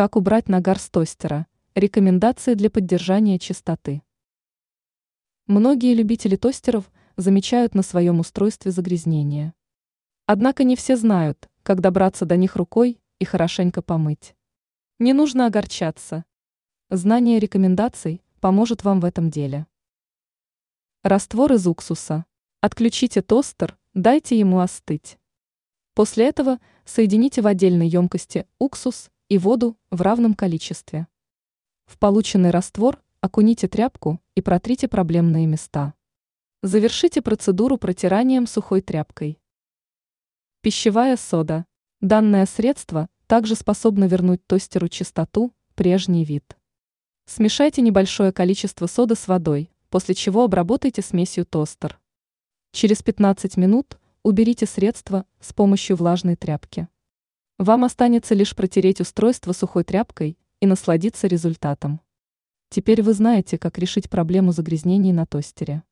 Как убрать нагар с тостера? Рекомендации для поддержания чистоты. Многие любители тостеров замечают на своем устройстве загрязнения. Однако не все знают, как добраться до них рукой и хорошенько помыть. Не нужно огорчаться. Знание рекомендаций поможет вам в этом деле. Раствор из уксуса. Отключите тостер, дайте ему остыть. После этого соедините в отдельной емкости уксус и воду в равном количестве. В полученный раствор окуните тряпку и протрите проблемные места. Завершите процедуру протиранием сухой тряпкой. Пищевая сода. Данное средство также способно вернуть тостеру чистоту, прежний вид. Смешайте небольшое количество соды с водой, после чего обработайте смесью тостер. Через 15 минут уберите средство с помощью влажной тряпки. Вам останется лишь протереть устройство сухой тряпкой и насладиться результатом. Теперь вы знаете, как решить проблему загрязнений на тостере.